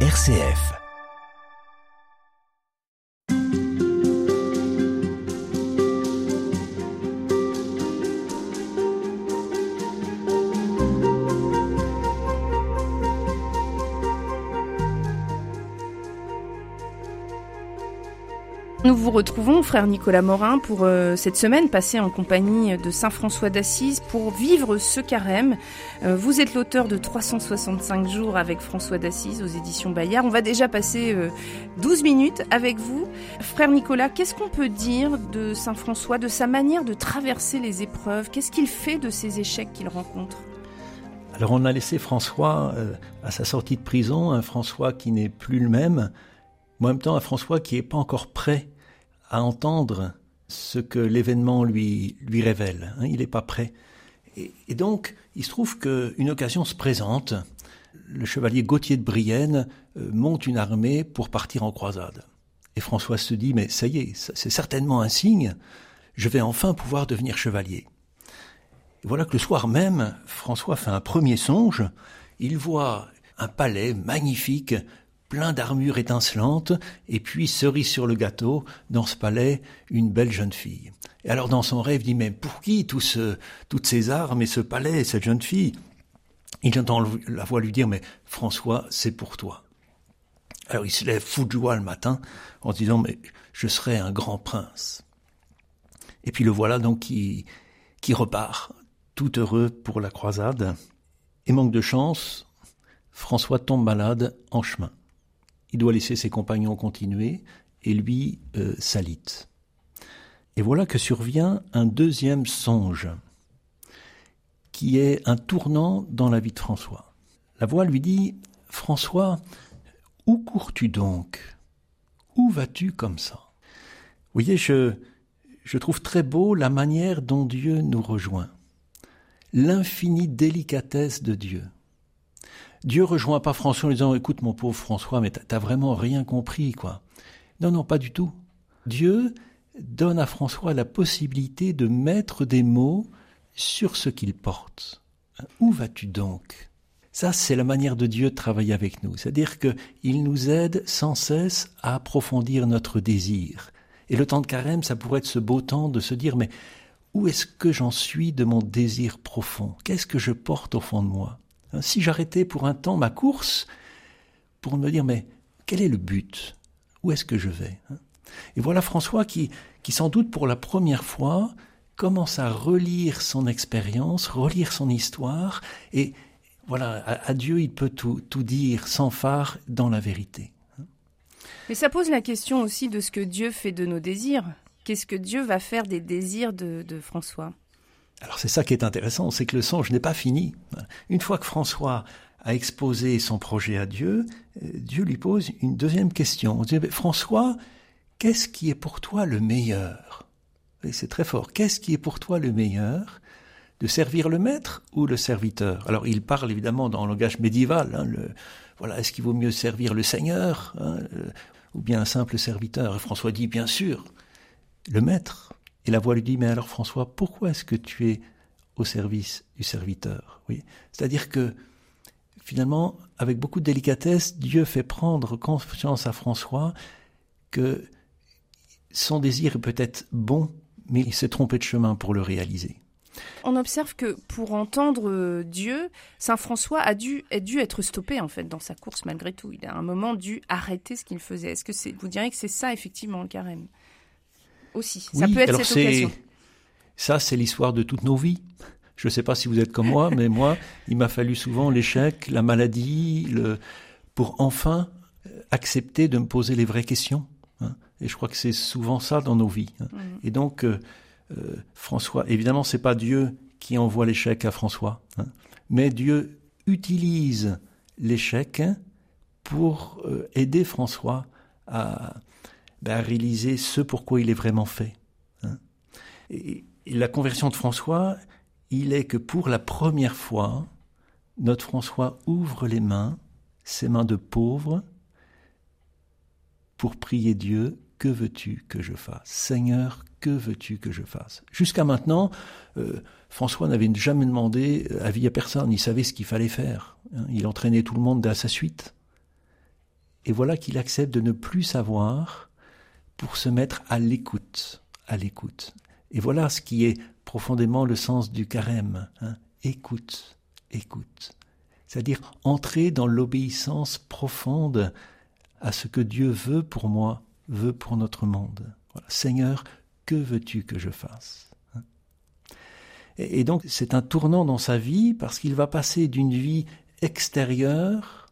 RCF. Nous vous retrouvons, frère Nicolas Morin, pour euh, cette semaine passée en compagnie de Saint François d'Assise pour vivre ce carême. Euh, vous êtes l'auteur de 365 jours avec François d'Assise aux éditions Bayard. On va déjà passer euh, 12 minutes avec vous. Frère Nicolas, qu'est-ce qu'on peut dire de Saint François, de sa manière de traverser les épreuves? Qu'est-ce qu'il fait de ces échecs qu'il rencontre? Alors on a laissé François euh, à sa sortie de prison, un François qui n'est plus le même, mais en même temps un François qui n'est pas encore prêt à entendre ce que l'événement lui, lui révèle. hein, il n'est pas prêt. Et, donc, il se trouve qu'une occasion se présente. Le chevalier Gauthier de Brienne euh, monte une armée pour partir en croisade. Et François se dit, mais ça y est, c'est certainement un signe, je vais enfin pouvoir devenir chevalier. Et voilà que le soir même, François fait un premier songe. Il voit un palais magnifique, plein d'armures étincelantes, et puis, cerise sur le gâteau, dans ce palais, une belle jeune fille. Et alors, dans son rêve, il dit, mais pour qui tout ce, toutes ces armes et ce palais et cette jeune fille? Il entend la voix lui dire, mais François, c'est pour toi. Alors, il se lève fou de joie le matin, en se disant, mais je serai un grand prince. Et puis le voilà donc qui, qui repart, tout heureux pour la croisade. Et manque de chance, François tombe malade en chemin. Il doit laisser ses compagnons continuer et lui euh, s'alite. Et voilà que survient un deuxième songe, qui est un tournant dans la vie de François. La voix lui dit François, où cours-tu donc? Où vas-tu comme ça? Vous voyez, je, je trouve très beau la manière dont Dieu nous rejoint, l'infinie délicatesse de Dieu. Dieu rejoint pas François en lui disant écoute mon pauvre François mais t'as vraiment rien compris quoi. Non non pas du tout. Dieu donne à François la possibilité de mettre des mots sur ce qu'il porte. Où vas-tu donc? Ça c'est la manière de Dieu de travailler avec nous, c'est-à-dire que il nous aide sans cesse à approfondir notre désir. Et le temps de carême, ça pourrait être ce beau temps de se dire mais où est-ce que j'en suis de mon désir profond? Qu'est-ce que je porte au fond de moi? Si j'arrêtais pour un temps ma course pour me dire mais quel est le but? Où est-ce que je vais? Hein. Et voilà François qui, qui sans doute pour la première fois commence à relire son expérience, relire son histoire et voilà, à, Dieu il peut tout, tout dire sans phare dans la vérité. Mais ça pose la question aussi de ce que Dieu fait de nos désirs. Qu'est-ce que Dieu va faire des désirs de, de François? Alors c'est ça qui est intéressant, c'est que le songe n'est pas fini. Une fois que François a exposé son projet à Dieu, euh, Dieu lui pose une deuxième question. On dit, François, qu'est-ce qui est pour toi le meilleur? Et c'est très fort. Qu'est-ce qui est pour toi le meilleur? De servir le maître ou le serviteur? Alors il parle évidemment dans le langage médiéval. hein, voilà, est-ce qu'il vaut mieux servir le Seigneur hein, euh, ou bien un simple serviteur? Et François dit bien sûr le maître. Et la voix lui dit mais alors François, pourquoi est-ce que tu es au service du serviteur? Oui, c'est-à-dire que finalement, avec beaucoup de délicatesse, Dieu fait prendre conscience à François que son désir est peut-être bon, mais il s'est trompé de chemin pour le réaliser. On observe que pour entendre euh, Dieu, Saint François a dû, dû être stoppé en fait dans sa course malgré tout. Il a un moment dû arrêter ce qu'il faisait. Est-ce que vous diriez que c'est ça effectivement le carême? Aussi, ça Oui, peut être alors cette occasion. Ça, c'est l'histoire de toutes nos vies. Je ne sais pas si vous êtes comme moi, mais moi, il m'a fallu souvent l'échec, la maladie, le... pour enfin accepter de me poser les vraies questions. hein. Et je crois que c'est souvent ça dans nos vies. hein. Et donc, euh, euh, François, évidemment, c'est pas Dieu qui envoie l'échec à François, hein, mais Dieu utilise l'échec pour euh, aider François à, ben, à réaliser ce pourquoi il est vraiment fait. hein. Et, la conversion de François, il est que pour la première fois, notre François ouvre les mains, ses mains de pauvre, pour prier Dieu, que veux-tu que je fasse? Seigneur, que veux-tu que je fasse? Jusqu'à maintenant, euh, François n'avait jamais demandé avis à personne, il savait ce qu'il fallait faire. hein. Il entraînait tout le monde à sa suite. et voilà qu'il accepte de ne plus savoir pour se mettre à l'écoute, à l'écoute. Et voilà ce qui est profondément le sens du carême. Hein. Écoute, écoute. C'est-à-dire entrer dans l'obéissance profonde à ce que Dieu veut pour moi, veut pour notre monde. Seigneur, que veux-tu que je fasse hein? et, donc c'est un tournant dans sa vie parce qu'il va passer d'une vie extérieure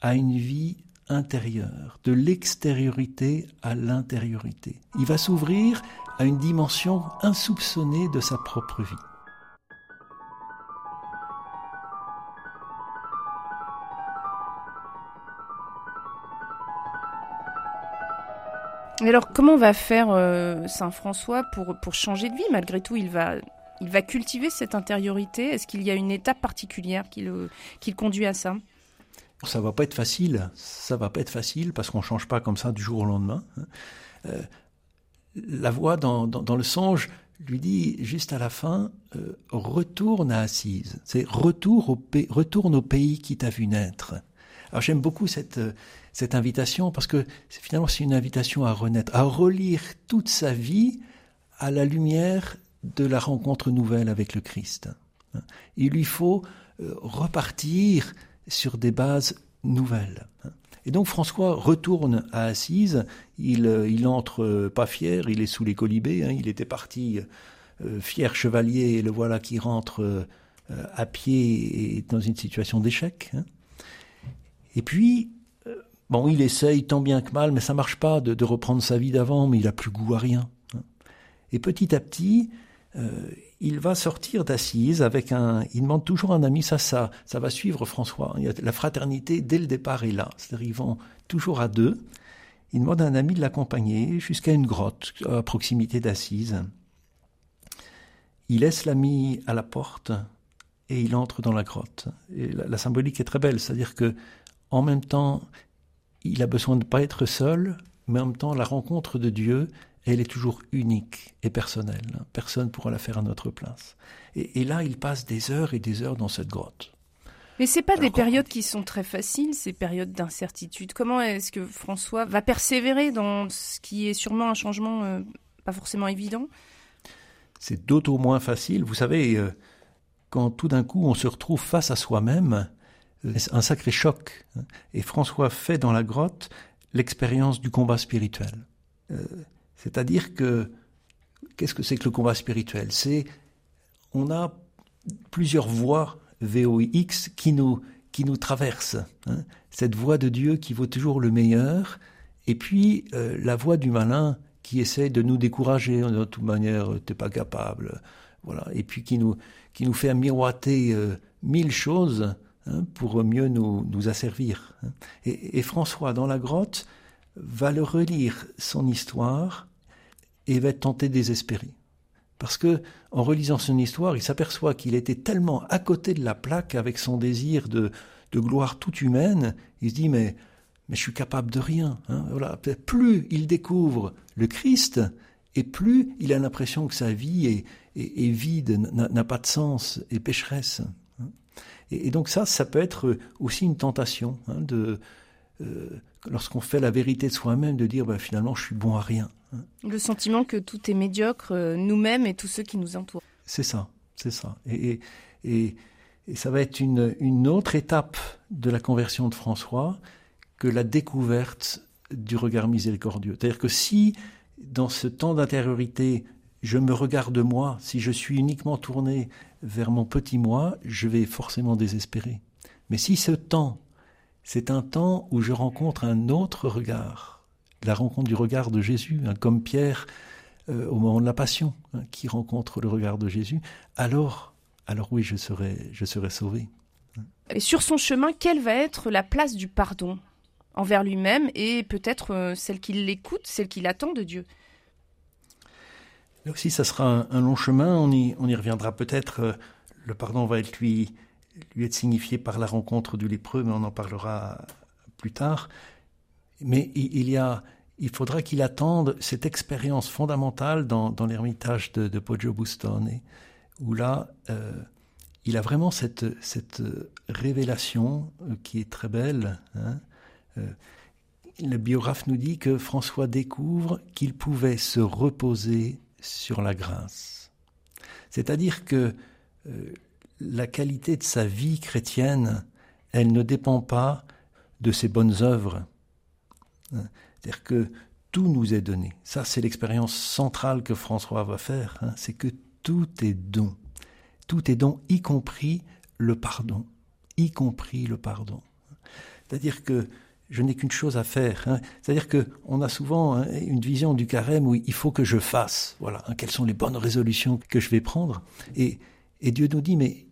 à une vie intérieure, de l'extériorité à l'intériorité. Il va s'ouvrir à une dimension insoupçonnée de sa propre vie. alors, comment va faire euh, Saint François pour, pour changer de vie? Malgré tout, il va, il va cultiver cette intériorité. Est-ce qu'il y a une étape particulière qui le, qui conduit à ça? Ça va pas être facile. Ça va pas être facile parce qu'on change pas comme ça du jour au lendemain. Hein. Euh, la voix dans, le songe lui dit juste à la fin euh, retourne à Assise. C'est retourne au pays qui t'a vu naître. Alors j'aime beaucoup cette cette invitation parce que finalement c'est une invitation à renaître, à relire toute sa vie à la lumière de la rencontre nouvelle avec le Christ. Il lui faut euh, repartir sur des bases nouvelles. Et donc François retourne à Assise, il, euh, il entre euh, pas fier, il est sous les colibés, hein. il était parti fier chevalier, et le voilà qui rentre à pied et dans une situation d'échec. Hein. Et puis, Bon, il essaye tant bien que mal, mais ça marche pas de, reprendre sa vie d'avant, mais il a plus goût à rien. Et petit à petit, euh, il va sortir d'assises avec un. Il demande toujours un ami, ça, ça, ça va suivre François. la fraternité dès le départ est là. C'est-à-dire ils vont toujours à deux. Il demande à un ami de l'accompagner jusqu'à une grotte à proximité d'Assise. Il laisse l'ami à la porte et il entre dans la grotte. La symbolique est très belle, c'est-à-dire que en même temps, il a besoin de ne pas être seul, mais en même temps, la rencontre de Dieu, elle est toujours unique et personnelle. Personne ne pourra la faire à notre place. Et, là, il passe des heures et des heures dans cette grotte. Mais c'est pas des périodes qui sont très faciles, ces périodes d'incertitude. Comment est-ce que François va persévérer dans ce qui est sûrement un changement euh, pas forcément évident? C'est d'autant moins facile. Vous savez, euh, quand tout d'un coup on se retrouve face à soi-même, un sacré choc. Et François fait dans la grotte l'expérience du combat spirituel. Euh, c'est-à-dire que, qu'est-ce que c'est que le combat spirituel? C'est, on a plusieurs voies VOX qui nous, qui nous traversent. Hein. Cette voie de Dieu qui vaut toujours le meilleur, et puis euh, la voie du malin qui essaie de nous décourager, de toute manière, t'es pas capable, voilà, et puis qui nous, qui nous fait miroiter euh, mille choses Hein, pour mieux nous, nous asservir. Hein. Et, François, dans la grotte, va le relire son histoire et va être tenté de désespérer. Parce que, en relisant son histoire, il s'aperçoit qu'il était tellement à côté de la plaque avec son désir de, de gloire toute humaine, il se dit, mais, mais je suis capable de rien. Hein, voilà. Plus il découvre le Christ, et plus il a l'impression que sa vie est, vide, n'a pas de sens, est pécheresse. Et, donc ça, ça peut être aussi une tentation hein, de euh, lorsqu'on fait la vérité de soi-même, de dire bah, finalement je suis bon à rien. Le sentiment que tout est médiocre, euh, nous-mêmes et tous ceux qui nous entourent. C'est ça, c'est ça. Et, et, et, ça va être une, une autre étape de la conversion de François que la découverte du regard miséricordieux. C'est-à-dire que si dans ce temps d'intériorité, je me regarde moi, si je suis uniquement tourné vers mon petit moi, je vais forcément désespérer. Mais si ce temps, c'est un temps où je rencontre un autre regard, la rencontre du regard de Jésus, hein, comme Pierre euh, au moment de la Passion, hein, qui rencontre le regard de Jésus, alors, alors oui, je serai, je serai sauvé. Et sur son chemin, quelle va être la place du pardon envers lui-même et peut-être euh, celle qui l'écoute, celle qui l'attend de Dieu? Là aussi, ça sera un, long chemin. On y, on y reviendra peut-être. Euh, le pardon va être lui, lui être signifié par la rencontre du lépreux, mais on en parlera plus tard. Mais il, y a, il faudra qu'il attende cette expérience fondamentale dans, l'ermitage de, Poggio Bustone, où là, euh, il a vraiment cette, révélation euh, qui est très belle, hein, le biographe nous dit que François découvre qu'il pouvait se reposer sur la grâce. C'est-à-dire que la qualité de sa vie chrétienne, elle ne dépend pas de ses bonnes œuvres. C'est-à-dire que tout nous est donné. Ça, c'est l'expérience centrale que François va faire. Hein. C'est que tout est don. Tout est don, y compris le pardon. Y compris le pardon. C'est-à-dire que je n'ai qu'une chose à faire. Hein. C'est-à-dire que on a souvent hein, une vision du carême où il faut que je fasse. Voilà, quelles sont les bonnes résolutions que je vais prendre. Et, et Dieu nous dit, mais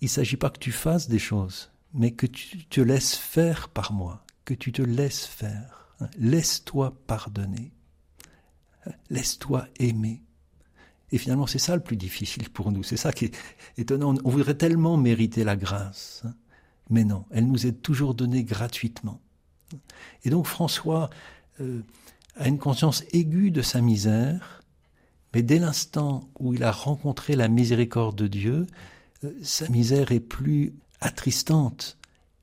il ne s'agit pas que tu fasses des choses, mais que tu te laisses faire par moi, que tu te laisses faire. Laisse-toi pardonner. Laisse-toi aimer. Et finalement, c'est ça le plus difficile pour nous. C'est ça qui est étonnant. On voudrait tellement mériter la grâce. Hein. Mais non, elle nous est toujours donnée gratuitement. Et donc François euh, a une conscience aiguë de sa misère, mais dès l'instant où il a rencontré la miséricorde de Dieu, euh, sa misère est plus attristante.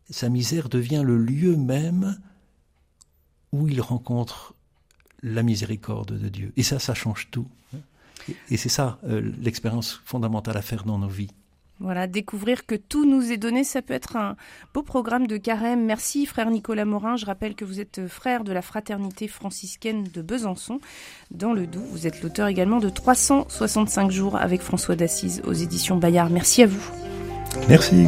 Sa misère devient le lieu même où il rencontre la miséricorde de Dieu. Et ça, ça change tout. Et c'est ça euh, l'expérience fondamentale à faire dans nos vies. Voilà, découvrir que tout nous est donné, ça peut être un beau programme de carême. Merci frère Nicolas Morin. Je rappelle que vous êtes frère de la fraternité franciscaine de Besançon, dans le Doubs. Vous êtes l'auteur également de 365 jours avec François d'Assise aux éditions Bayard. Merci à vous. Merci.